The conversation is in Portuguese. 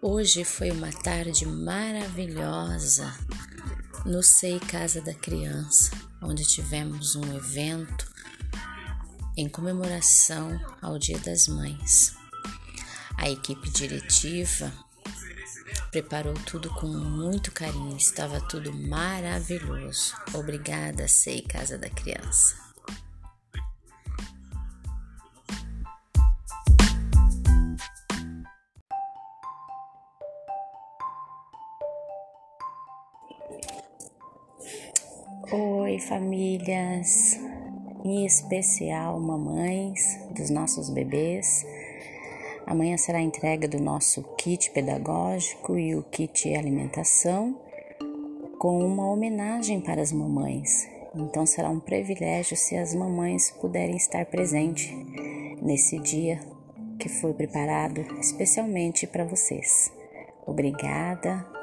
Hoje foi uma tarde maravilhosa no SEI Casa da Criança, onde tivemos um evento em comemoração ao Dia das Mães. A equipe diretiva preparou tudo com muito carinho, estava tudo maravilhoso. Obrigada, SEI Casa da Criança. Oi, famílias, em especial mamães dos nossos bebês. Amanhã será a entrega do nosso kit pedagógico e o kit alimentação com uma homenagem para as mamães. Então será um privilégio se as mamães puderem estar presentes nesse dia que foi preparado especialmente para vocês. Obrigada